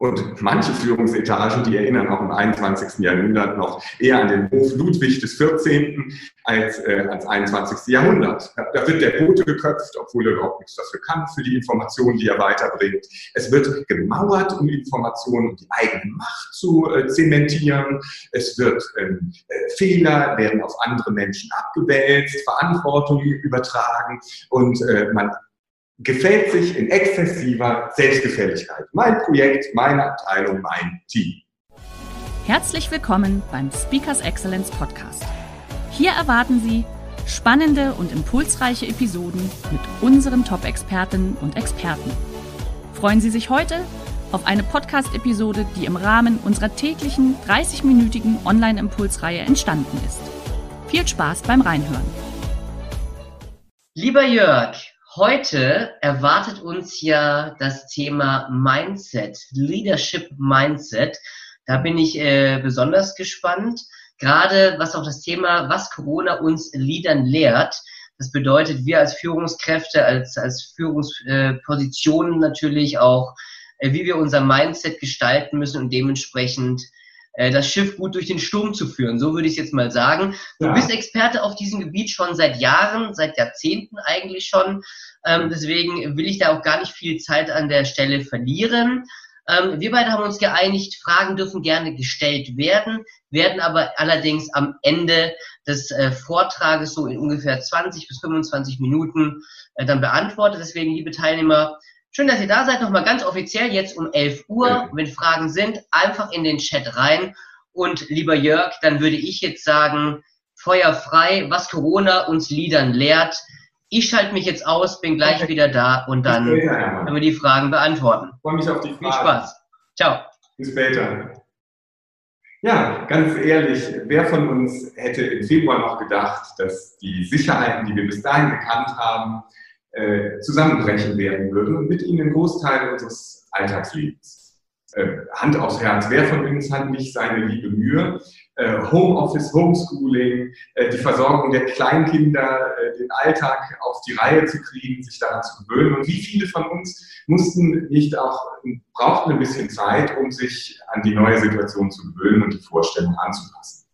Und manche Führungsetagen, die erinnern auch im 21. Jahrhundert noch eher an den Hof Ludwig des 14. als äh, ans 21. Jahrhundert. Da wird der Bote geköpft, obwohl er überhaupt nichts dafür kann, für die Informationen, die er weiterbringt. Es wird gemauert, um Informationen, um die eigene Macht zu äh, zementieren. Es wird ähm, äh, Fehler werden auf andere Menschen abgewälzt, Verantwortung übertragen und äh, man gefällt sich in exzessiver Selbstgefälligkeit. Mein Projekt, meine Abteilung, mein Team. Herzlich willkommen beim Speakers Excellence Podcast. Hier erwarten Sie spannende und impulsreiche Episoden mit unseren Top-Expertinnen und Experten. Freuen Sie sich heute auf eine Podcast-Episode, die im Rahmen unserer täglichen 30-minütigen Online-Impulsreihe entstanden ist. Viel Spaß beim Reinhören. Lieber Jörg, Heute erwartet uns ja das Thema Mindset, Leadership Mindset. Da bin ich äh, besonders gespannt. Gerade was auch das Thema, was Corona uns Leadern lehrt. Das bedeutet, wir als Führungskräfte, als, als Führungspositionen natürlich auch, äh, wie wir unser Mindset gestalten müssen und dementsprechend äh, das Schiff gut durch den Sturm zu führen. So würde ich es jetzt mal sagen. Du ja. bist Experte auf diesem Gebiet schon seit Jahren, seit Jahrzehnten eigentlich schon. Ähm, deswegen will ich da auch gar nicht viel Zeit an der Stelle verlieren. Ähm, wir beide haben uns geeinigt, Fragen dürfen gerne gestellt werden, werden aber allerdings am Ende des äh, Vortrages so in ungefähr 20 bis 25 Minuten äh, dann beantwortet. Deswegen, liebe Teilnehmer, Schön, dass ihr da seid. Nochmal ganz offiziell jetzt um 11 Uhr. Wenn Fragen sind, einfach in den Chat rein. Und lieber Jörg, dann würde ich jetzt sagen, Feuer frei, was Corona uns Liedern lehrt. Ich schalte mich jetzt aus, bin gleich wieder da und dann können wir die Fragen beantworten. Freue mich auf die Fragen. Viel Spaß. Ciao. Bis später. Ja, ganz ehrlich, wer von uns hätte im Februar noch gedacht, dass die Sicherheiten, die wir bis dahin gekannt haben, äh, zusammenbrechen werden würden und mit ihnen einen Großteil unseres Alltagslebens. Äh, Hand aufs Herz, wer von uns hat nicht seine liebe Mühe? Äh, Homeoffice, Homeschooling, die Versorgung der Kleinkinder, den Alltag auf die Reihe zu kriegen, sich daran zu gewöhnen. Und wie viele von uns mussten nicht auch, brauchten ein bisschen Zeit, um sich an die neue Situation zu gewöhnen und die Vorstellung anzupassen.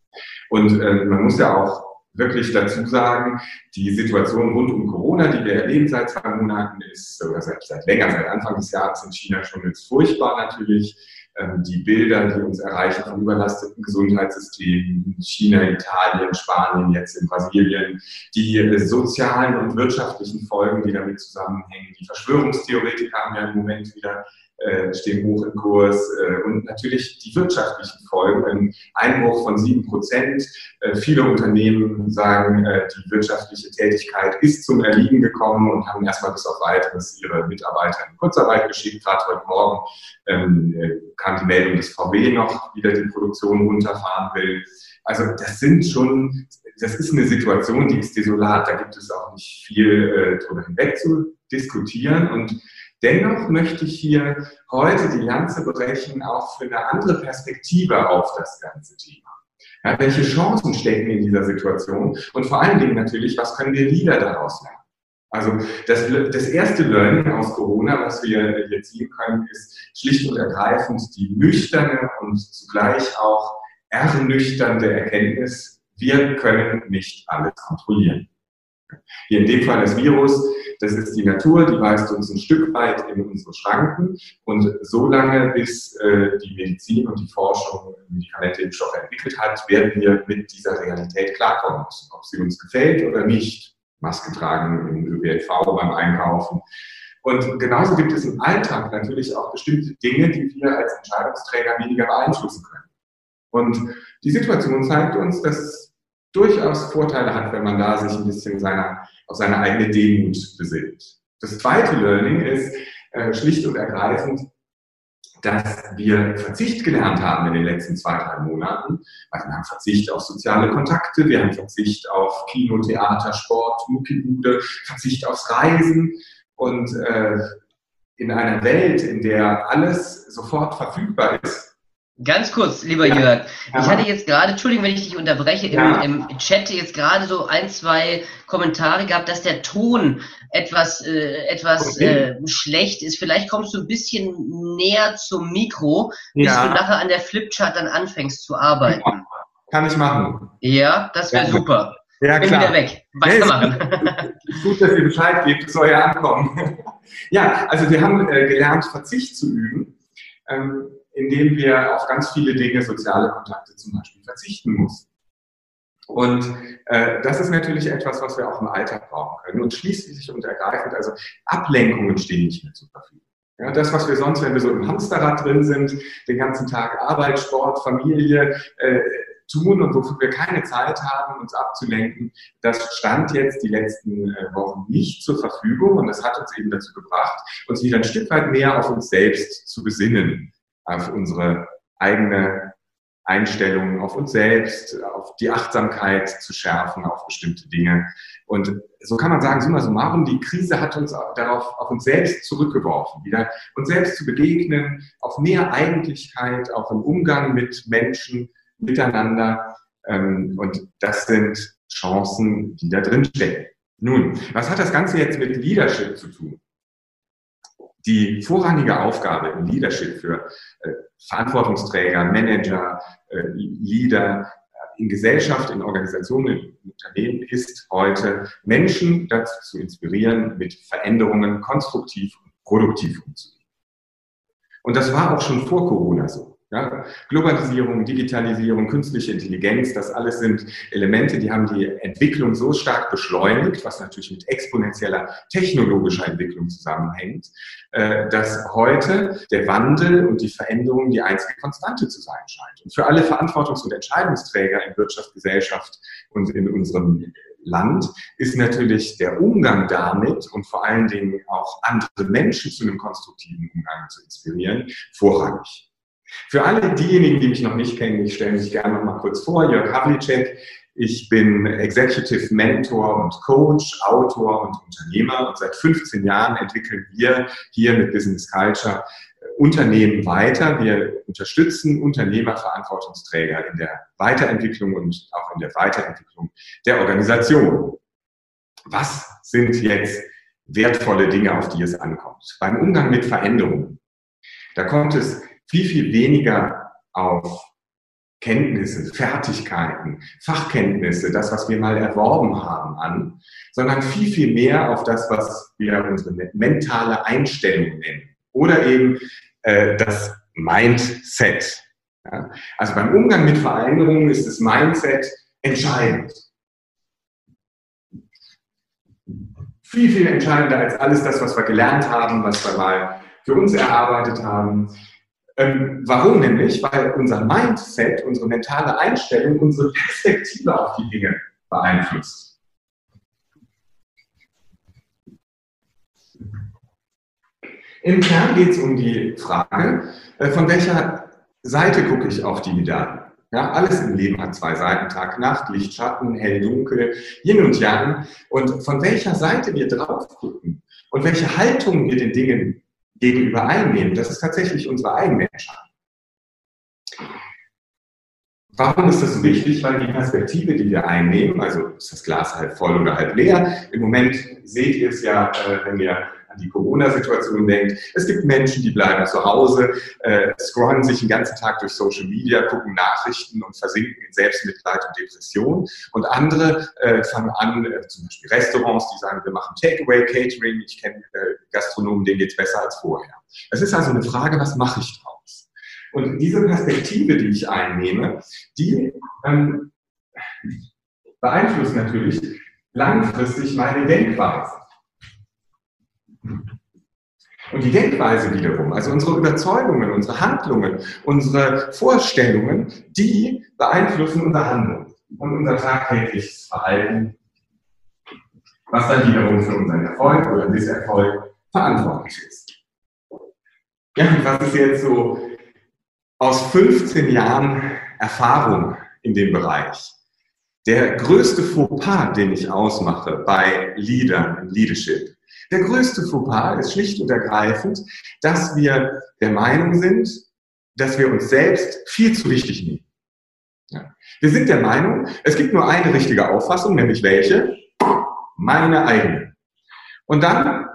Und äh, man muss ja auch wirklich dazu sagen, die Situation rund um Corona, die wir erleben seit zwei Monaten, ist sogar seit, seit länger, seit Anfang des Jahres in China schon jetzt furchtbar natürlich. Ähm, die Bilder, die uns erreichen von überlasteten Gesundheitssystemen, China, Italien, Spanien, jetzt in Brasilien, die sozialen und wirtschaftlichen Folgen, die damit zusammenhängen. Die Verschwörungstheoretiker haben ja im Moment wieder äh, stehen hoch im Kurs äh, und natürlich die wirtschaftlichen Folgen, ein Einbruch von sieben Prozent. Äh, viele Unternehmen sagen, äh, die wirtschaftliche Tätigkeit ist zum Erliegen gekommen und haben erstmal bis auf weiteres ihre Mitarbeiter in Kurzarbeit geschickt. Gerade heute Morgen ähm, äh, kam die Meldung, dass VW noch wieder die Produktion runterfahren will. Also das sind schon, das ist eine Situation, die ist desolat. Da gibt es auch nicht viel äh, drüber hinweg zu diskutieren und Dennoch möchte ich hier heute die Lanze brechen, auch für eine andere Perspektive auf das ganze Thema. Ja, welche Chancen stecken in dieser Situation? Und vor allen Dingen natürlich, was können wir wieder daraus lernen? Also das, das erste Learning aus Corona, was wir jetzt ziehen können, ist schlicht und ergreifend die nüchterne und zugleich auch ernüchternde Erkenntnis, wir können nicht alles kontrollieren. Hier in dem Fall das Virus, das ist die Natur, die weist uns ein Stück weit in unsere Schranken. Und so lange, bis äh, die Medizin und die Forschung Medikamente, Impfstoffe entwickelt hat, werden wir mit dieser Realität klarkommen müssen, ob sie uns gefällt oder nicht. Maske tragen im ÖPNV beim Einkaufen. Und genauso gibt es im Alltag natürlich auch bestimmte Dinge, die wir als Entscheidungsträger weniger beeinflussen können. Und die Situation zeigt uns, dass durchaus Vorteile hat, wenn man da sich ein bisschen seiner, auf seine eigene Demut besinnt. Das zweite Learning ist äh, schlicht und ergreifend, dass wir Verzicht gelernt haben in den letzten zwei, drei Monaten. Also wir haben Verzicht auf soziale Kontakte, wir haben Verzicht auf Kino, Theater, Sport, Muckibude, Verzicht aufs Reisen. Und äh, in einer Welt, in der alles sofort verfügbar ist, Ganz kurz, lieber ja. Jörg. Ich hatte jetzt gerade, Entschuldigung, wenn ich dich unterbreche, ja. im, im, Chat jetzt gerade so ein, zwei Kommentare gehabt, dass der Ton etwas, äh, etwas okay. äh, schlecht ist. Vielleicht kommst du ein bisschen näher zum Mikro, bis ja. du nachher an der Flipchart dann anfängst zu arbeiten. Kann ich machen. Ja, das wäre super. Ja, Bin klar. wieder weg. Weitermachen. Nee, gut, dass ihr Bescheid gebt, es soll ja ankommen. ja, also wir haben äh, gelernt, Verzicht zu üben. Ähm, indem wir auf ganz viele Dinge, soziale Kontakte zum Beispiel, verzichten müssen. Und äh, das ist natürlich etwas, was wir auch im Alltag brauchen können. Und schließlich und ergreifend, also Ablenkungen stehen nicht mehr zur Verfügung. Ja, das, was wir sonst, wenn wir so im Hamsterrad drin sind, den ganzen Tag Arbeit, Sport, Familie äh, tun und wofür wir keine Zeit haben, uns abzulenken, das stand jetzt die letzten äh, Wochen nicht zur Verfügung und das hat uns eben dazu gebracht, uns wieder ein Stück weit mehr auf uns selbst zu besinnen auf unsere eigene Einstellung, auf uns selbst, auf die Achtsamkeit zu schärfen, auf bestimmte Dinge. Und so kann man sagen, summa summarum, die Krise hat uns darauf, auf uns selbst zurückgeworfen, wieder uns selbst zu begegnen, auf mehr Eigentlichkeit, auch im Umgang mit Menschen, miteinander. Ähm, und das sind Chancen, die da drin stecken. Nun, was hat das Ganze jetzt mit Leadership zu tun? Die vorrangige Aufgabe im Leadership für äh, Verantwortungsträger, Manager, äh, Leader äh, in Gesellschaft, in Organisationen, in Unternehmen ist heute, Menschen dazu zu inspirieren, mit Veränderungen konstruktiv und produktiv umzugehen. Und das war auch schon vor Corona so. Ja, Globalisierung, Digitalisierung, künstliche Intelligenz, das alles sind Elemente, die haben die Entwicklung so stark beschleunigt, was natürlich mit exponentieller technologischer Entwicklung zusammenhängt, äh, dass heute der Wandel und die Veränderung die einzige Konstante zu sein scheint. Und für alle Verantwortungs- und Entscheidungsträger in Wirtschaft, Gesellschaft und in unserem Land ist natürlich der Umgang damit und vor allen Dingen auch andere Menschen zu einem konstruktiven Umgang zu inspirieren, vorrangig. Für alle diejenigen, die mich noch nicht kennen, ich stelle mich gerne noch mal kurz vor. Jörg Havlicek. Ich bin Executive Mentor und Coach, Autor und Unternehmer und seit 15 Jahren entwickeln wir hier mit Business Culture äh, Unternehmen weiter. Wir unterstützen Unternehmerverantwortungsträger in der Weiterentwicklung und auch in der Weiterentwicklung der Organisation. Was sind jetzt wertvolle Dinge, auf die es ankommt? Beim Umgang mit Veränderungen. Da kommt es viel, viel weniger auf Kenntnisse, Fertigkeiten, Fachkenntnisse, das, was wir mal erworben haben, an, sondern viel, viel mehr auf das, was wir unsere mentale Einstellung nennen. Oder eben äh, das Mindset. Ja? Also beim Umgang mit Veränderungen ist das Mindset entscheidend. Viel, viel entscheidender als alles das, was wir gelernt haben, was wir mal für uns erarbeitet haben. Ähm, warum nämlich? Weil unser Mindset, unsere mentale Einstellung, unsere Perspektive auf die Dinge beeinflusst. Im Kern geht es um die Frage, äh, von welcher Seite gucke ich auf die Medaille? Ja, alles im Leben hat zwei Seiten, Tag, Nacht, Licht, Schatten, hell, dunkel, Yin und Yang. Und von welcher Seite wir drauf gucken und welche Haltung wir den Dingen gegenüber einnehmen, das ist tatsächlich unsere eigene Entscheidung. Warum ist das wichtig? Weil die Perspektive, die wir einnehmen, also ist das Glas halb voll oder halb leer, im Moment seht ihr es ja, äh, wenn ihr an die Corona-Situation denkt. Es gibt Menschen, die bleiben zu Hause, äh, scrollen sich den ganzen Tag durch Social Media, gucken Nachrichten und versinken in Selbstmitleid und Depression. Und andere äh, fangen an, äh, zum Beispiel Restaurants, die sagen, wir machen Takeaway, Catering. Ich kenne äh, Gastronomen, denen geht es besser als vorher. Es ist also eine Frage, was mache ich draus? Und diese Perspektive, die ich einnehme, die ähm, beeinflusst natürlich langfristig meine Denkweise. Und die Denkweise wiederum, also unsere Überzeugungen, unsere Handlungen, unsere Vorstellungen, die beeinflussen unser Handeln und unser tagtägliches Verhalten, was dann wiederum für unseren Erfolg oder Misserfolg verantwortlich ist. Ja, und was ist jetzt so aus 15 Jahren Erfahrung in dem Bereich? Der größte Fauxpas, den ich ausmache bei Leadern Leadership, der größte Fauxpas ist schlicht und ergreifend, dass wir der Meinung sind, dass wir uns selbst viel zu wichtig nehmen. Ja. Wir sind der Meinung, es gibt nur eine richtige Auffassung, nämlich welche? Meine eigene. Und dann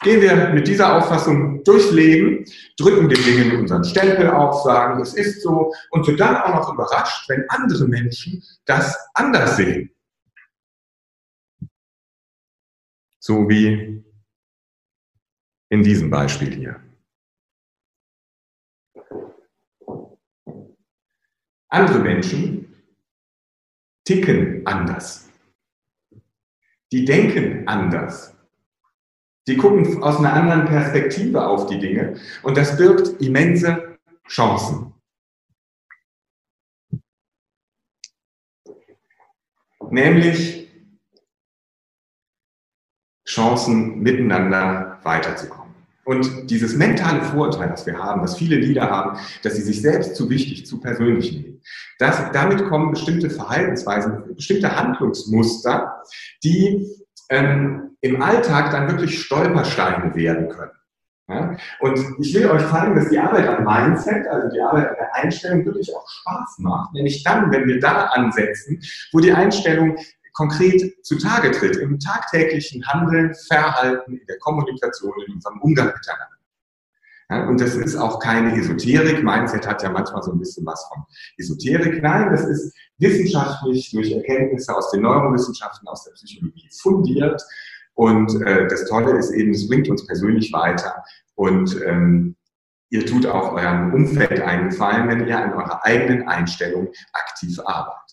gehen wir mit dieser Auffassung durchs Leben, drücken den Dingen unseren Stempel auf, sagen, es ist so und sind dann auch noch überrascht, wenn andere Menschen das anders sehen. So wie in diesem Beispiel hier. Andere Menschen ticken anders. Die denken anders. Die gucken aus einer anderen Perspektive auf die Dinge und das birgt immense Chancen. Nämlich Chancen, miteinander weiterzukommen. Und dieses mentale Vorurteil, das wir haben, das viele Lieder haben, dass sie sich selbst zu wichtig, zu persönlich nehmen, das, damit kommen bestimmte Verhaltensweisen, bestimmte Handlungsmuster, die ähm, im Alltag dann wirklich Stolpersteine werden können. Ja? Und ich will euch zeigen, dass die Arbeit am Mindset, also die Arbeit an der Einstellung wirklich auch Spaß macht. Nämlich dann, wenn wir da ansetzen, wo die Einstellung konkret zutage tritt im tagtäglichen Handeln, Verhalten, in der Kommunikation, in unserem Umgang miteinander. Ja, und das ist auch keine Esoterik. Mindset hat ja manchmal so ein bisschen was von Esoterik. Nein, das ist wissenschaftlich durch Erkenntnisse aus den Neurowissenschaften, aus der Psychologie fundiert. Und äh, das Tolle ist eben, es bringt uns persönlich weiter. Und ähm, ihr tut auch eurem Umfeld einen Gefallen, wenn ihr an eurer eigenen Einstellung aktiv arbeitet.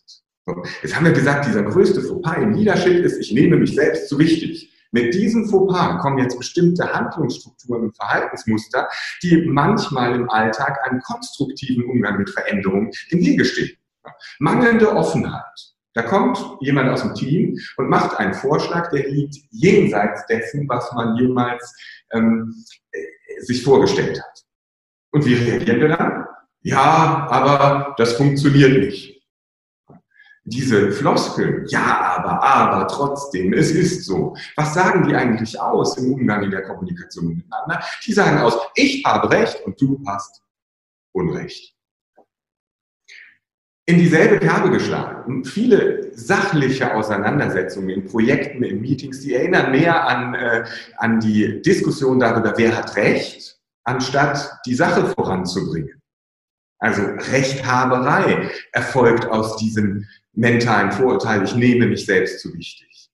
Jetzt haben wir gesagt, dieser größte Fauxpas im Leadership ist, ich nehme mich selbst zu wichtig. Mit diesem Fauxpas kommen jetzt bestimmte Handlungsstrukturen und Verhaltensmuster, die manchmal im Alltag einen konstruktiven Umgang mit Veränderungen im Wege stehen. Mangelnde Offenheit. Da kommt jemand aus dem Team und macht einen Vorschlag, der liegt jenseits dessen, was man jemals ähm, äh, sich vorgestellt hat. Und wie reagieren wir dann? Ja, aber das funktioniert nicht diese Floskeln, ja, aber, aber, trotzdem, es ist so. Was sagen die eigentlich aus im Umgang in der Kommunikation miteinander? Die sagen aus, ich habe Recht und du hast Unrecht. In dieselbe Kerbe geschlagen. Viele sachliche Auseinandersetzungen in Projekten, in Meetings, die erinnern mehr an, äh, an die Diskussion darüber, wer hat Recht, anstatt die Sache voranzubringen. Also Rechthaberei erfolgt aus diesem mentalen Vorurteil, ich nehme mich selbst zu wichtig.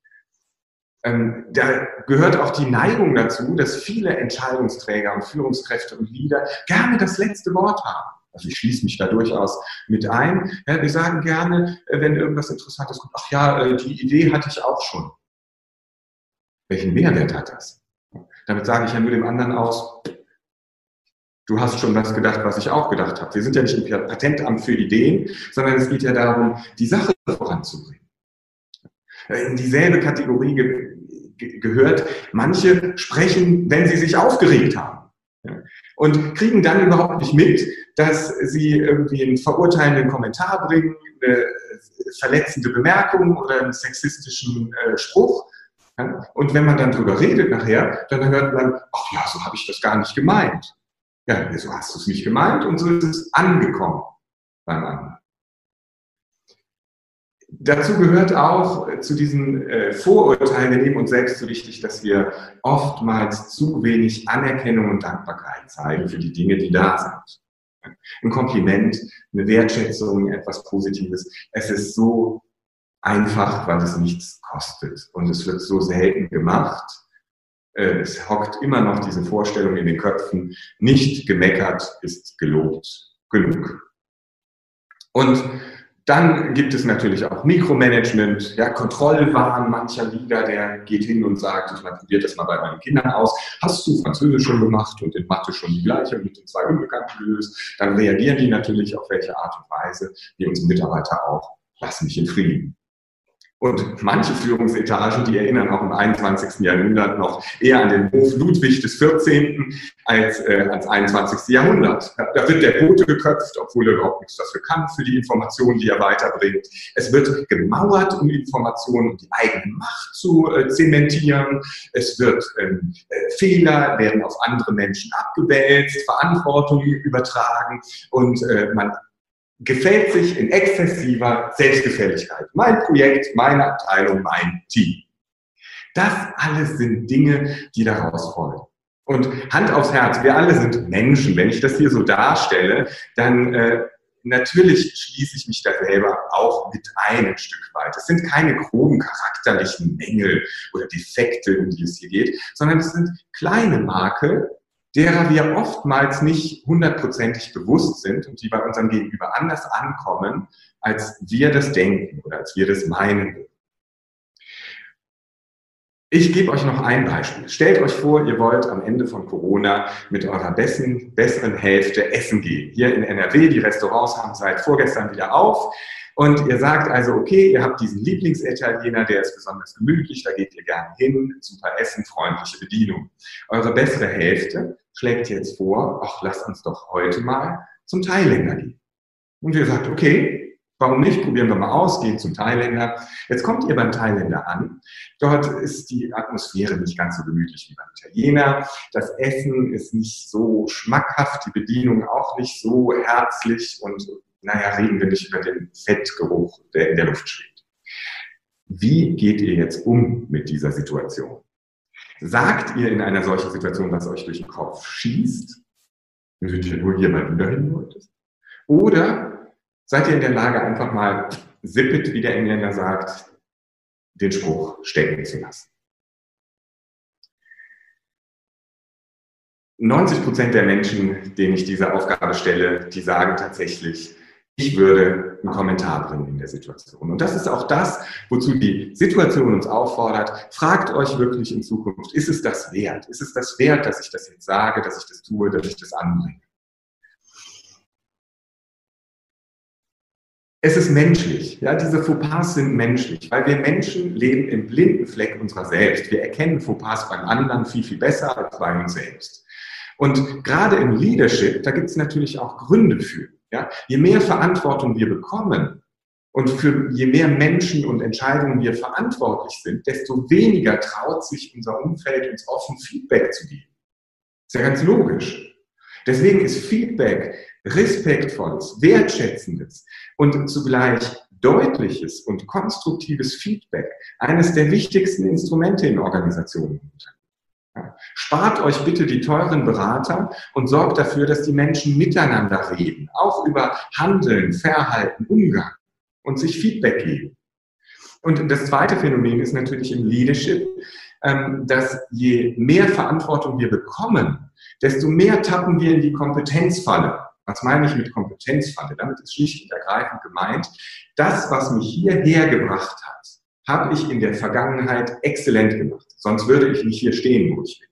Ähm, da gehört auch die Neigung dazu, dass viele Entscheidungsträger und Führungskräfte und Leader gerne das letzte Wort haben. Also ich schließe mich da durchaus mit ein. Ja, wir sagen gerne, äh, wenn irgendwas Interessantes kommt, ach ja, äh, die Idee hatte ich auch schon. Welchen Mehrwert hat das? Damit sage ich ja nur dem anderen aus, du hast schon das gedacht, was ich auch gedacht habe. Wir sind ja nicht im Patentamt für Ideen, sondern es geht ja darum, die Sache voranzubringen. In dieselbe Kategorie ge ge gehört, manche sprechen, wenn sie sich aufgeregt haben. Und kriegen dann überhaupt nicht mit, dass sie irgendwie einen verurteilenden Kommentar bringen, eine verletzende Bemerkung oder einen sexistischen äh, Spruch. Und wenn man dann drüber redet nachher, dann hört man, ach ja, so habe ich das gar nicht gemeint. Ja, so hast du es nicht gemeint und so ist es angekommen beim anderen. Dazu gehört auch äh, zu diesen äh, Vorurteilen, wir nehmen uns selbst so wichtig, dass wir oftmals zu wenig Anerkennung und Dankbarkeit zeigen für die Dinge, die da sind. Ein Kompliment, eine Wertschätzung, etwas Positives. Es ist so einfach, weil es nichts kostet und es wird so selten gemacht es hockt immer noch diese Vorstellung in den Köpfen, nicht gemeckert ist gelobt genug. Und dann gibt es natürlich auch Mikromanagement, ja, Kontrollwahn mancher Lieder, der geht hin und sagt, ich meine, das mal bei meinen Kindern aus. Hast du Französisch schon gemacht und in Mathe schon die gleiche mit den zwei Unbekannten gelöst? Dann reagieren die natürlich auf welche Art und Weise, wie unsere Mitarbeiter auch, lass mich in Frieden. Und manche Führungsetagen, die erinnern auch im 21. Jahrhundert noch eher an den Hof Ludwig des 14. als äh, ans 21. Jahrhundert. Da wird der Bote geköpft, obwohl er überhaupt nichts dafür kann, für die Informationen, die er weiterbringt. Es wird gemauert, um Informationen und die eigene Macht zu äh, zementieren. Es wird ähm, äh, Fehler werden auf andere Menschen abgewälzt, Verantwortung übertragen und äh, man gefällt sich in exzessiver Selbstgefälligkeit. Mein Projekt, meine Abteilung, mein Team. Das alles sind Dinge, die daraus folgen. Und Hand aufs Herz, wir alle sind Menschen. Wenn ich das hier so darstelle, dann äh, natürlich schließe ich mich da selber auch mit ein, ein Stück weit. Es sind keine groben charakterlichen Mängel oder Defekte, um die es hier geht, sondern es sind kleine Makel, derer wir oftmals nicht hundertprozentig bewusst sind und die bei unserem Gegenüber anders ankommen, als wir das denken oder als wir das meinen. Ich gebe euch noch ein Beispiel. Stellt euch vor, ihr wollt am Ende von Corona mit eurer besten, besseren Hälfte essen gehen. Hier in NRW, die Restaurants haben seit vorgestern wieder auf. Und ihr sagt also, okay, ihr habt diesen Lieblingsitaliener, der ist besonders gemütlich, da geht ihr gerne hin, super Essen, freundliche Bedienung. Eure bessere Hälfte schlägt jetzt vor, ach, lasst uns doch heute mal zum Thailänder gehen. Und ihr sagt, okay, warum nicht? Probieren wir mal aus, gehen zum Thailänder. Jetzt kommt ihr beim Thailänder an. Dort ist die Atmosphäre nicht ganz so gemütlich wie beim Italiener. Das Essen ist nicht so schmackhaft, die Bedienung auch nicht so herzlich und naja, reden wir nicht über den Fettgeruch, der in der Luft schwebt. Wie geht ihr jetzt um mit dieser Situation? Sagt ihr in einer solchen Situation, was euch durch den Kopf schießt, wenn du nur hier mal wieder hin wolltest? Oder seid ihr in der Lage, einfach mal sippet, wie der Engländer sagt, den Spruch stecken zu lassen? 90 Prozent der Menschen, denen ich diese Aufgabe stelle, die sagen tatsächlich, ich würde einen Kommentar bringen in der Situation. Und das ist auch das, wozu die Situation uns auffordert. Fragt euch wirklich in Zukunft, ist es das wert? Ist es das wert, dass ich das jetzt sage, dass ich das tue, dass ich das anbringe? Es ist menschlich. Ja, diese Fauxpas sind menschlich, weil wir Menschen leben im blinden Fleck unserer selbst. Wir erkennen Fauxpas beim anderen viel, viel besser als bei uns selbst. Und gerade im Leadership, da gibt es natürlich auch Gründe für. Ja? Je mehr Verantwortung wir bekommen und für je mehr Menschen und Entscheidungen wir verantwortlich sind, desto weniger traut sich unser Umfeld uns offen Feedback zu geben. Ist ja ganz logisch. Deswegen ist Feedback respektvolles, wertschätzendes und zugleich deutliches und konstruktives Feedback eines der wichtigsten Instrumente in Organisationen. Spart euch bitte die teuren Berater und sorgt dafür, dass die Menschen miteinander reden, auch über Handeln, Verhalten, Umgang und sich Feedback geben. Und das zweite Phänomen ist natürlich im Leadership, ähm, dass je mehr Verantwortung wir bekommen, desto mehr tappen wir in die Kompetenzfalle. Was meine ich mit Kompetenzfalle? Damit ist schlicht und ergreifend gemeint, das, was mich hierher gebracht hat, habe ich in der Vergangenheit exzellent gemacht. Sonst würde ich nicht hier stehen, wo ich bin.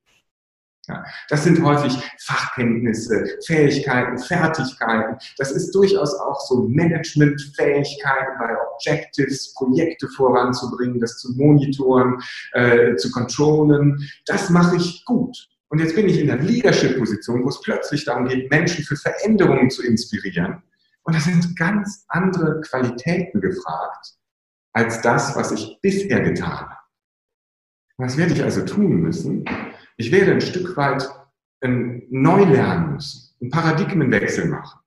Ja, das sind häufig Fachkenntnisse, Fähigkeiten, Fertigkeiten. Das ist durchaus auch so Managementfähigkeiten bei Objectives, Projekte voranzubringen, das zu monitoren, äh, zu controllen. Das mache ich gut. Und jetzt bin ich in einer Leadership-Position, wo es plötzlich darum geht, Menschen für Veränderungen zu inspirieren. Und da sind ganz andere Qualitäten gefragt, als das, was ich bisher getan habe. Was werde ich also tun müssen? Ich werde ein Stück weit neu lernen müssen, einen Paradigmenwechsel machen.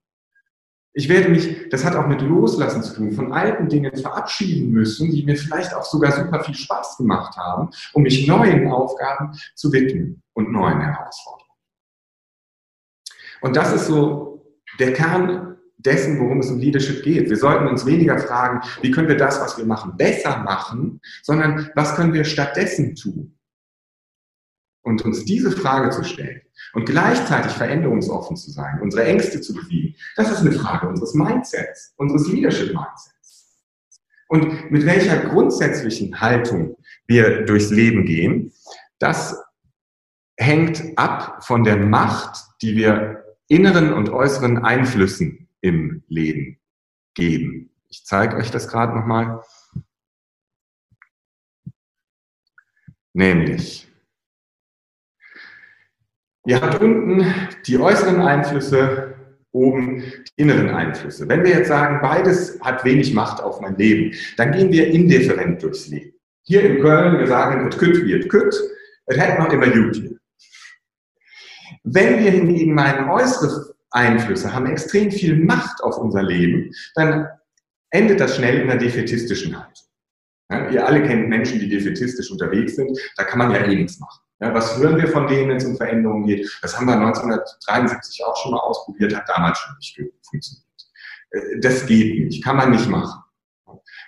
Ich werde mich, das hat auch mit Loslassen zu tun, von alten Dingen verabschieden müssen, die mir vielleicht auch sogar super viel Spaß gemacht haben, um mich neuen Aufgaben zu widmen und neuen Herausforderungen. Und das ist so der Kern dessen, worum es im Leadership geht. Wir sollten uns weniger fragen, wie können wir das, was wir machen, besser machen, sondern was können wir stattdessen tun? Und uns diese Frage zu stellen und gleichzeitig veränderungsoffen zu sein, unsere Ängste zu besiegen, das ist eine Frage unseres Mindsets, unseres Leadership-Mindsets. Und mit welcher grundsätzlichen Haltung wir durchs Leben gehen, das hängt ab von der Macht, die wir inneren und äußeren Einflüssen im Leben geben. Ich zeige euch das gerade nochmal. Nämlich, ihr habt unten die äußeren Einflüsse, oben die inneren Einflüsse. Wenn wir jetzt sagen, beides hat wenig Macht auf mein Leben, dann gehen wir indifferent durchs Leben. Hier in Köln, wir sagen, es kütt wie es kütt, es hat noch immer hier. Wenn wir hingegen meinen äußere Einflüsse haben extrem viel Macht auf unser Leben, dann endet das schnell in einer defetistischen Haltung. Ja, ihr alle kennt Menschen, die defetistisch unterwegs sind, da kann man ja eh nichts machen. Ja, was hören wir von denen, wenn es um Veränderungen geht? Das haben wir 1973 auch schon mal ausprobiert, hat damals schon nicht funktioniert. Äh, das geht nicht, kann man nicht machen.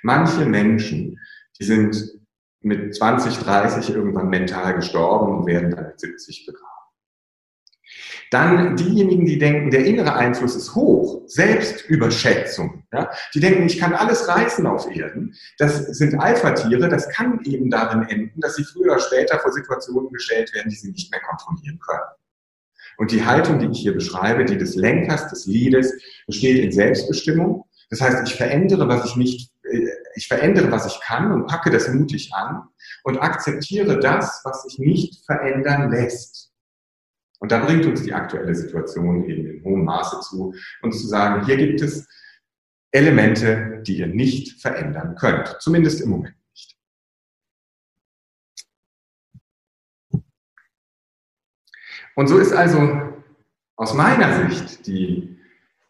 Manche Menschen, die sind mit 20, 30 irgendwann mental gestorben und werden dann mit 70 begraben. Dann diejenigen, die denken, der innere Einfluss ist hoch, Selbstüberschätzung. Ja? Die denken, ich kann alles reißen auf Erden. Das sind Alpha-Tiere, das kann eben darin enden, dass sie früher oder später vor Situationen gestellt werden, die sie nicht mehr kontrollieren können. Und die Haltung, die ich hier beschreibe, die des Lenkers, des Leades, besteht in Selbstbestimmung. Das heißt, ich verändere, was ich nicht, äh, ich verändere, was ich kann und packe das mutig an und akzeptiere das, was sich nicht verändern lässt. Und da bringt uns die aktuelle Situation eben in hohem Maße zu, uns zu sagen, hier gibt es Elemente, die ihr nicht verändern könnt. Zumindest im Moment nicht. Und so ist also aus meiner Sicht die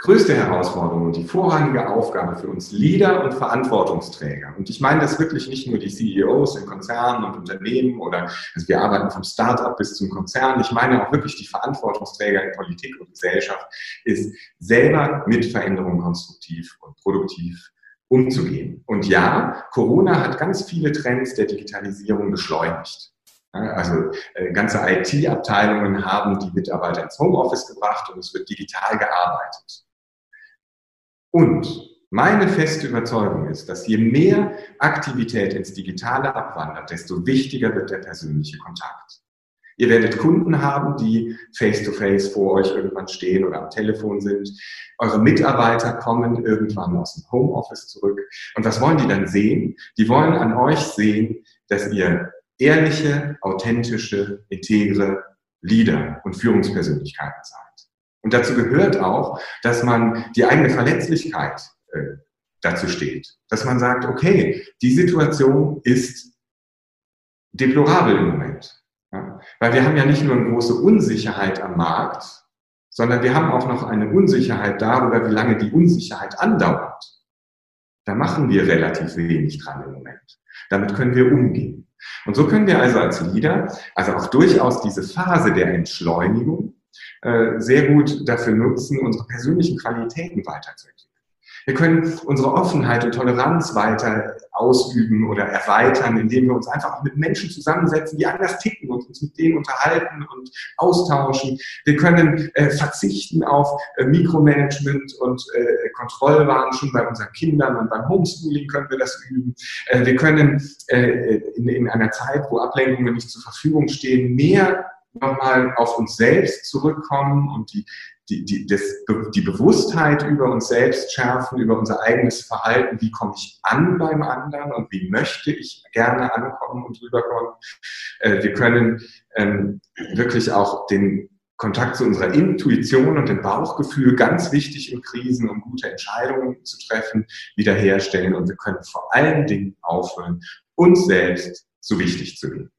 größte Herausforderung und die vorrangige Aufgabe für uns Leader und Verantwortungsträger. Und ich meine das wirklich nicht nur die CEOs in Konzernen und Unternehmen oder also wir arbeiten vom Start-up bis zum Konzern. Ich meine auch wirklich die Verantwortungsträger in Politik und Gesellschaft ist selber mit Veränderungen konstruktiv und produktiv umzugehen. Und ja, Corona hat ganz viele Trends der Digitalisierung beschleunigt. Also äh, ganze IT-Abteilungen haben die Mitarbeiter ins Homeoffice gebracht und es wird digital gearbeitet. Und meine feste Überzeugung ist, dass je mehr Aktivität ins Digitale abwandert, desto wichtiger wird der persönliche Kontakt. Ihr werdet Kunden haben, die face-to-face -face vor euch irgendwann stehen oder am Telefon sind. Eure Mitarbeiter kommen irgendwann aus dem Homeoffice zurück. Und was wollen die dann sehen? Die wollen an euch sehen, dass ihr ehrliche, authentische, integre Leader und Führungspersönlichkeiten seid. Und dazu gehört auch, dass man die eigene Verletzlichkeit äh, dazu steht. Dass man sagt, okay, die Situation ist deplorabel im Moment. Ja? Weil wir haben ja nicht nur eine große Unsicherheit am Markt, sondern wir haben auch noch eine Unsicherheit darüber, wie lange die Unsicherheit andauert. Da machen wir relativ wenig dran im Moment. Damit können wir umgehen. Und so können wir also als Leader, also auch durchaus diese Phase der Entschleunigung, sehr gut dafür nutzen, unsere persönlichen Qualitäten weiterzuentwickeln. Wir können unsere Offenheit und Toleranz weiter ausüben oder erweitern, indem wir uns einfach mit Menschen zusammensetzen, die anders ticken und uns mit denen unterhalten und austauschen. Wir können äh, verzichten auf äh, Mikromanagement und äh, Kontrollwahn schon bei unseren Kindern und beim Homeschooling können wir das üben. Äh, wir können äh, in, in einer Zeit, wo Ablenkungen nicht zur Verfügung stehen, mehr nochmal auf uns selbst zurückkommen und die, die, die, das, die Bewusstheit über uns selbst schärfen, über unser eigenes Verhalten. Wie komme ich an beim anderen und wie möchte ich gerne ankommen und rüberkommen? Äh, wir können ähm, wirklich auch den Kontakt zu unserer Intuition und dem Bauchgefühl, ganz wichtig in Krisen, um gute Entscheidungen zu treffen, wiederherstellen. Und wir können vor allen Dingen aufhören, uns selbst so wichtig zu nehmen.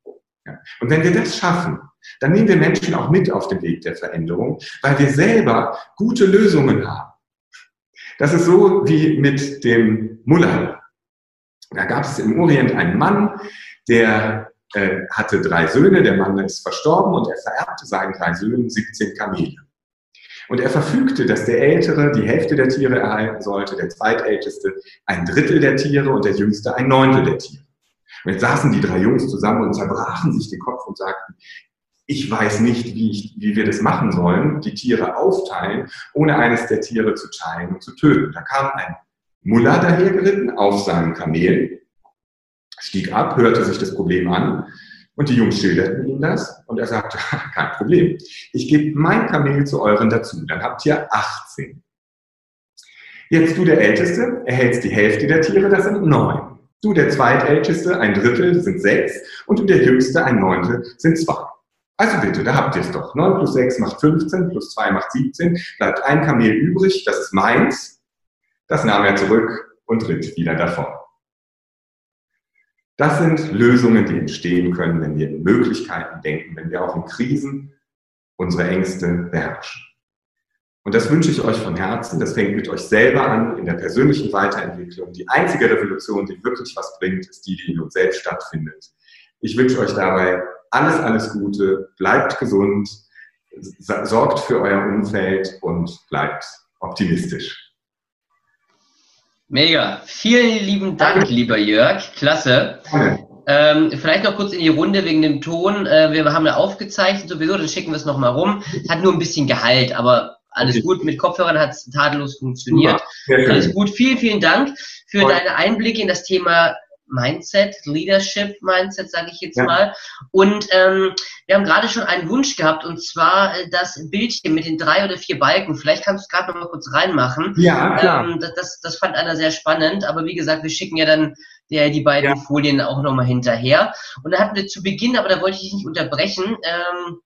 Und wenn wir das schaffen, dann nehmen wir Menschen auch mit auf den Weg der Veränderung, weil wir selber gute Lösungen haben. Das ist so wie mit dem Mullah. Da gab es im Orient einen Mann, der äh, hatte drei Söhne, der Mann ist verstorben und er vererbte seinen drei Söhnen 17 Kamele. Und er verfügte, dass der Ältere die Hälfte der Tiere erhalten sollte, der Zweitälteste ein Drittel der Tiere und der Jüngste ein Neuntel der Tiere. Und jetzt saßen die drei Jungs zusammen und zerbrachen sich den Kopf und sagten, ich weiß nicht, wie, ich, wie wir das machen sollen, die Tiere aufteilen, ohne eines der Tiere zu teilen und zu töten. Da kam ein Mullah dahergeritten auf seinem Kamel, stieg ab, hörte sich das Problem an und die Jungs schilderten ihm das und er sagte, kein Problem, ich gebe mein Kamel zu euren dazu, dann habt ihr 18. Jetzt du der Älteste, erhältst die Hälfte der Tiere, das sind neun. Du der zweitälteste, ein Drittel sind sechs und du der jüngste, ein Neuntel, sind zwei. Also bitte, da habt ihr es doch. 9 plus 6 macht 15, plus 2 macht 17, bleibt ein Kamel übrig, das ist meins. Das nahm er zurück und ritt wieder davon. Das sind Lösungen, die entstehen können, wenn wir in Möglichkeiten denken, wenn wir auch in Krisen unsere Ängste beherrschen. Und das wünsche ich euch von Herzen. Das fängt mit euch selber an in der persönlichen Weiterentwicklung. Die einzige Revolution, die wirklich was bringt, ist die, die in uns selbst stattfindet. Ich wünsche euch dabei alles, alles Gute. Bleibt gesund, sorgt für euer Umfeld und bleibt optimistisch. Mega. Vielen lieben Dank, lieber Jörg. Klasse. Ähm, vielleicht noch kurz in die Runde wegen dem Ton. Äh, wir haben ja aufgezeichnet sowieso, dann schicken wir es nochmal rum. Es hat nur ein bisschen Gehalt, aber alles gut. Mit Kopfhörern hat es tadellos funktioniert. Alles gut. Vielen, vielen Dank für deine Einblicke in das Thema Mindset, Leadership Mindset, sage ich jetzt ja. mal. Und ähm, wir haben gerade schon einen Wunsch gehabt, und zwar äh, das Bildchen mit den drei oder vier Balken. Vielleicht kannst du gerade noch mal kurz reinmachen. Ja, klar. Ähm, das, das, das fand einer sehr spannend, aber wie gesagt, wir schicken ja dann der, die beiden ja. Folien auch noch mal hinterher. Und da hatten wir zu Beginn, aber da wollte ich dich nicht unterbrechen, ähm,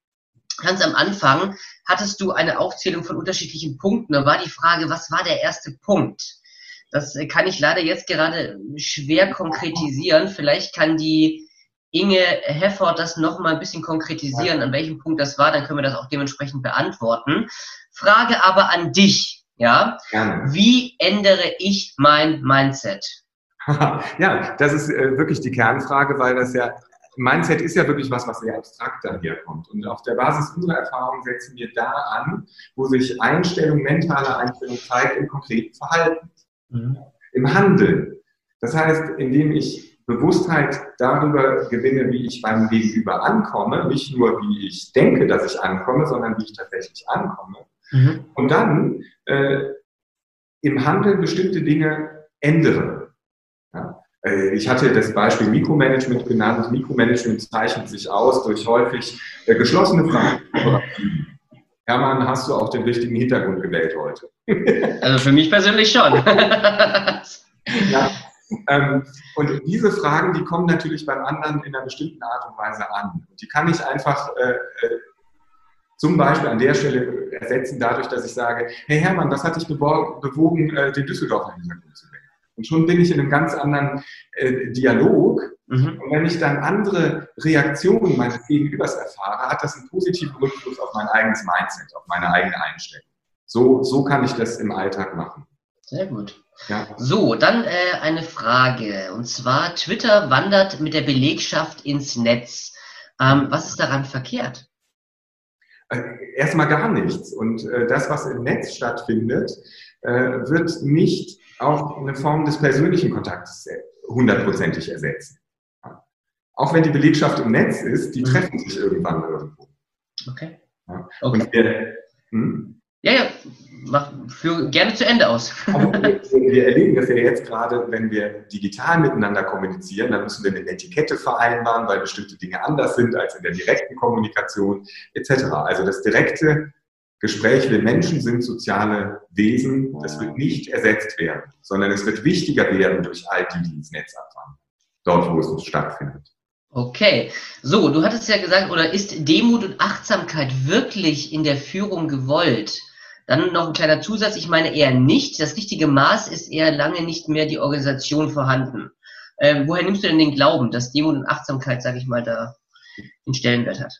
ganz am Anfang hattest du eine Aufzählung von unterschiedlichen Punkten. Da war die Frage, was war der erste Punkt? Das kann ich leider jetzt gerade schwer konkretisieren. Vielleicht kann die Inge Heffert das noch mal ein bisschen konkretisieren, an welchem Punkt das war, dann können wir das auch dementsprechend beantworten. Frage aber an dich, ja? Gerne. Wie ändere ich mein Mindset? ja, das ist äh, wirklich die Kernfrage, weil das ja Mindset ist ja wirklich was, was sehr abstrakt daherkommt. Und auf der Basis unserer Erfahrung setzen wir da an, wo sich Einstellung, mentale Einstellung zeigt im konkreten Verhalten, mhm. im Handeln. Das heißt, indem ich Bewusstheit darüber gewinne, wie ich beim Gegenüber ankomme, nicht nur wie ich denke, dass ich ankomme, sondern wie ich tatsächlich ankomme. Mhm. Und dann äh, im Handeln bestimmte Dinge ändere. Ja? Äh, ich hatte das Beispiel Mikromanagement genannt. Mikromanagement zeichnet sich aus durch häufig äh, geschlossene Fragen. Hermann, hast du auch den richtigen Hintergrund gewählt heute? Also für mich persönlich schon. ja, ähm, und diese Fragen, die kommen natürlich beim anderen in einer bestimmten Art und Weise an. Die kann ich einfach äh, äh, zum Beispiel an der Stelle ersetzen, dadurch, dass ich sage, hey Hermann, was hat dich bewogen, äh, den Düsseldorfer Hintergrund zu wählen? Und schon bin ich in einem ganz anderen äh, Dialog. Mhm. Und wenn ich dann andere Reaktionen meines Gegenübers erfahre, hat das einen positiven Rückfluss auf mein eigenes Mindset, auf meine eigene Einstellung. So, so kann ich das im Alltag machen. Sehr gut. Ja. So, dann äh, eine Frage. Und zwar, Twitter wandert mit der Belegschaft ins Netz. Ähm, was ist daran verkehrt? Äh, erstmal gar nichts. Und äh, das, was im Netz stattfindet, äh, wird nicht auch eine Form des persönlichen Kontakts hundertprozentig ersetzen. Auch wenn die Belegschaft im Netz ist, die mhm. treffen sich irgendwann irgendwo. Okay. Ja. okay. Wir, hm? Ja, ja, mach für, gerne zu Ende aus. Wir erleben das ja jetzt gerade, wenn wir digital miteinander kommunizieren, dann müssen wir eine Etikette vereinbaren, weil bestimmte Dinge anders sind als in der direkten Kommunikation etc. Also das direkte Gespräch, wir Menschen sind soziale Wesen, das wird nicht ersetzt werden, sondern es wird wichtiger werden durch all die, die ins Netz abwandern, dort, wo es stattfindet. Okay, so, du hattest ja gesagt, oder ist Demut und Achtsamkeit wirklich in der Führung gewollt? Dann noch ein kleiner Zusatz, ich meine eher nicht. Das richtige Maß ist eher lange nicht mehr die Organisation vorhanden. Ähm, woher nimmst du denn den Glauben, dass Demut und Achtsamkeit, sage ich mal, da den Stellenwert hat?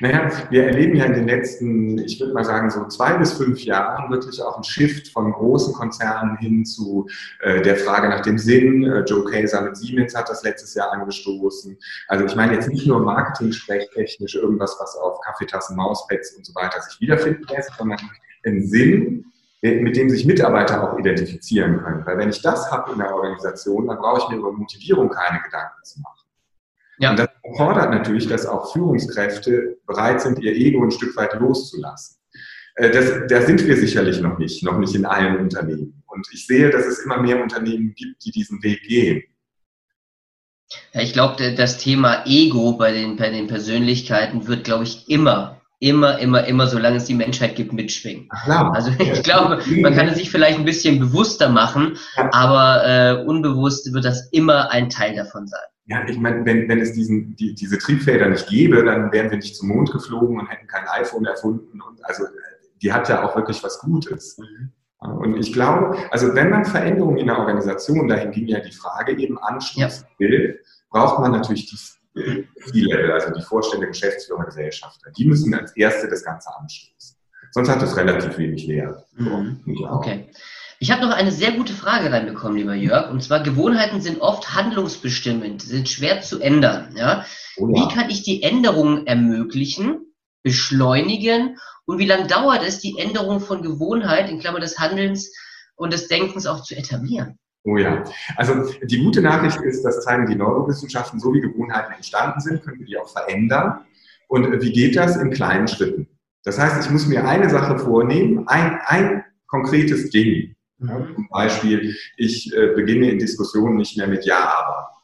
Naja, wir erleben ja in den letzten, ich würde mal sagen, so zwei bis fünf Jahren wirklich auch einen Shift von großen Konzernen hin zu äh, der Frage nach dem Sinn. Äh, Joe Kaiser mit Siemens hat das letztes Jahr angestoßen. Also ich meine jetzt nicht nur marketing-sprechtechnisch irgendwas, was auf Kaffeetassen, Mauspads und so weiter sich wiederfinden lässt, sondern einen Sinn, mit dem sich Mitarbeiter auch identifizieren können. Weil wenn ich das habe in der Organisation, dann brauche ich mir über Motivierung keine Gedanken zu machen. Ja. Und das erfordert natürlich, dass auch Führungskräfte bereit sind, ihr Ego ein Stück weit loszulassen. Äh, das, da sind wir sicherlich noch nicht, noch nicht in allen Unternehmen. Und ich sehe, dass es immer mehr Unternehmen gibt, die diesen Weg gehen. Ja, ich glaube, das Thema Ego bei den, bei den Persönlichkeiten wird, glaube ich, immer immer, immer, immer, solange es die Menschheit gibt, mitschwingen. Ach, klar. Also ich glaube, man kann es sich vielleicht ein bisschen bewusster machen, Ja. aber äh, unbewusst wird das immer ein Teil davon sein. Ja, ich meine, wenn, wenn es diesen, die, diese Triebfeder nicht gäbe, dann wären wir nicht zum Mond geflogen und hätten kein iPhone erfunden. Und also die hat ja auch wirklich was Gutes. Ja, Und ich glaube, also wenn man Veränderungen in der Organisation, dahin ging ja die Frage eben anstoßen will, braucht man natürlich die C-Level, also die Vorstände, Geschäftsführer, Gesellschafter. Die müssen als Erste das Ganze anstoßen. Sonst hat es relativ wenig Wert. Mhm. Ja. Okay. Ich habe noch eine sehr gute Frage reinbekommen, lieber Jörg. Und zwar, Gewohnheiten sind oft handlungsbestimmend, sind schwer zu ändern. Ja? Oh, Wie ja. kann ich die Änderungen ermöglichen, beschleunigen und wie lange dauert es, die Änderung von Gewohnheit, in Klammer des Handelns und des Denkens auch zu etablieren? Oh ja. Also die gute Nachricht ist, das zeigen die Neurowissenschaften, so wie Gewohnheiten entstanden sind, können wir die auch verändern. Und wie geht das? In kleinen Schritten. Das heißt, ich muss mir eine Sache vornehmen, ein, ein konkretes Ding. Ja, zum Beispiel, ich äh, beginne in Diskussionen nicht mehr mit Ja, aber.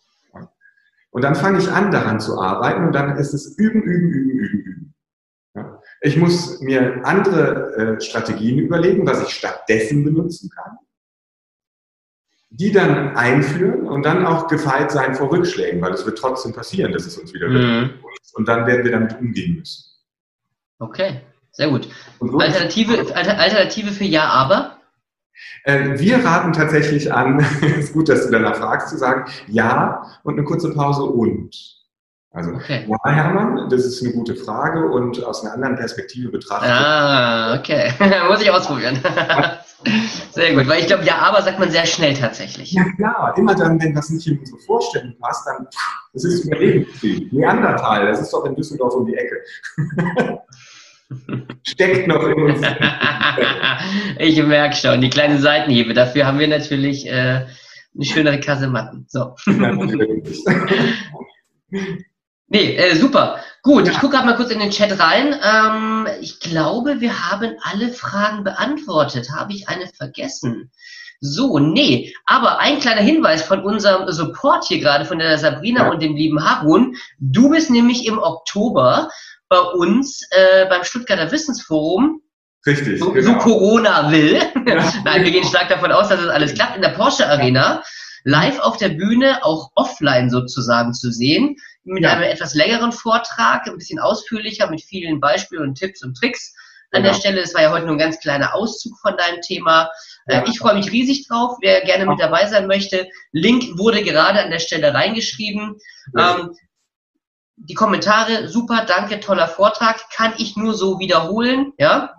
Und dann fange ich an, daran zu arbeiten und dann ist es üben, üben, üben, üben, üben. Ja. Ich muss mir andere äh, Strategien überlegen, was ich stattdessen benutzen kann die dann einführen und dann auch gefeit sein vor Rückschlägen, weil es wird trotzdem passieren, dass es uns wieder Mhm. und dann werden wir damit umgehen müssen. Okay, sehr gut. Alternative, Alter, Alternative für Ja, aber? Äh, wir raten tatsächlich an, ist gut, dass du danach fragst, zu sagen Ja und eine kurze Pause und. Also, Okay. ja, Hermann, das ist eine gute Frage und aus einer anderen Perspektive betrachtet. Ah, okay. Muss ich ausprobieren. Sehr gut, weil ich glaube, ja, aber sagt man sehr schnell tatsächlich. Ja klar, immer dann, wenn das nicht in unsere Vorstellung passt, dann das ist Überlebenskrieg. Neandertal, das ist doch in Düsseldorf um die Ecke. Steckt noch in uns. ich merke schon, die kleinen Seitenhiebe. Dafür haben wir natürlich äh, eine schönere Kasematten. So. Nee, äh, super. Gut, ich gucke gerade mal kurz in den Chat rein. Ähm, ich glaube, wir haben alle Fragen beantwortet. Habe ich eine vergessen? So, nee. Aber ein kleiner Hinweis von unserem Support hier gerade, von der Sabrina Ja. und dem lieben Harun. Du bist nämlich im Oktober bei uns äh, beim Stuttgarter Wissensforum, Richtig, so, so genau. Corona will. Ja. Nein, wir gehen stark davon aus, dass es alles klappt. In der Porsche Arena, live auf der Bühne, auch offline sozusagen zu sehen, mit Ja. einem etwas längeren Vortrag, ein bisschen ausführlicher, mit vielen Beispielen und Tipps und Tricks. An Genau. der Stelle, es war ja heute nur ein ganz kleiner Auszug von deinem Thema. Äh, Ja. Ich freue mich riesig drauf. Wer gerne mit dabei sein möchte, Link wurde gerade an der Stelle reingeschrieben. Ähm, die Kommentare, super, danke, toller Vortrag, kann ich nur so wiederholen, ja.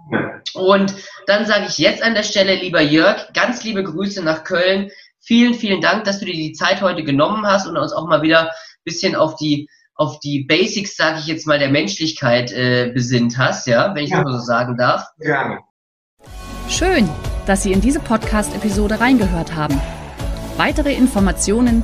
Und dann sage ich jetzt an der Stelle, lieber Jörg, ganz liebe Grüße nach Köln. Vielen, vielen Dank, dass du dir die Zeit heute genommen hast und uns auch mal wieder ein bisschen auf die auf die Basics, sage ich jetzt mal, der Menschlichkeit äh, besinnt hast, ja, wenn ich Ja. das mal so sagen darf. Gerne. Schön, dass Sie in diese Podcast-Episode reingehört haben. Weitere Informationen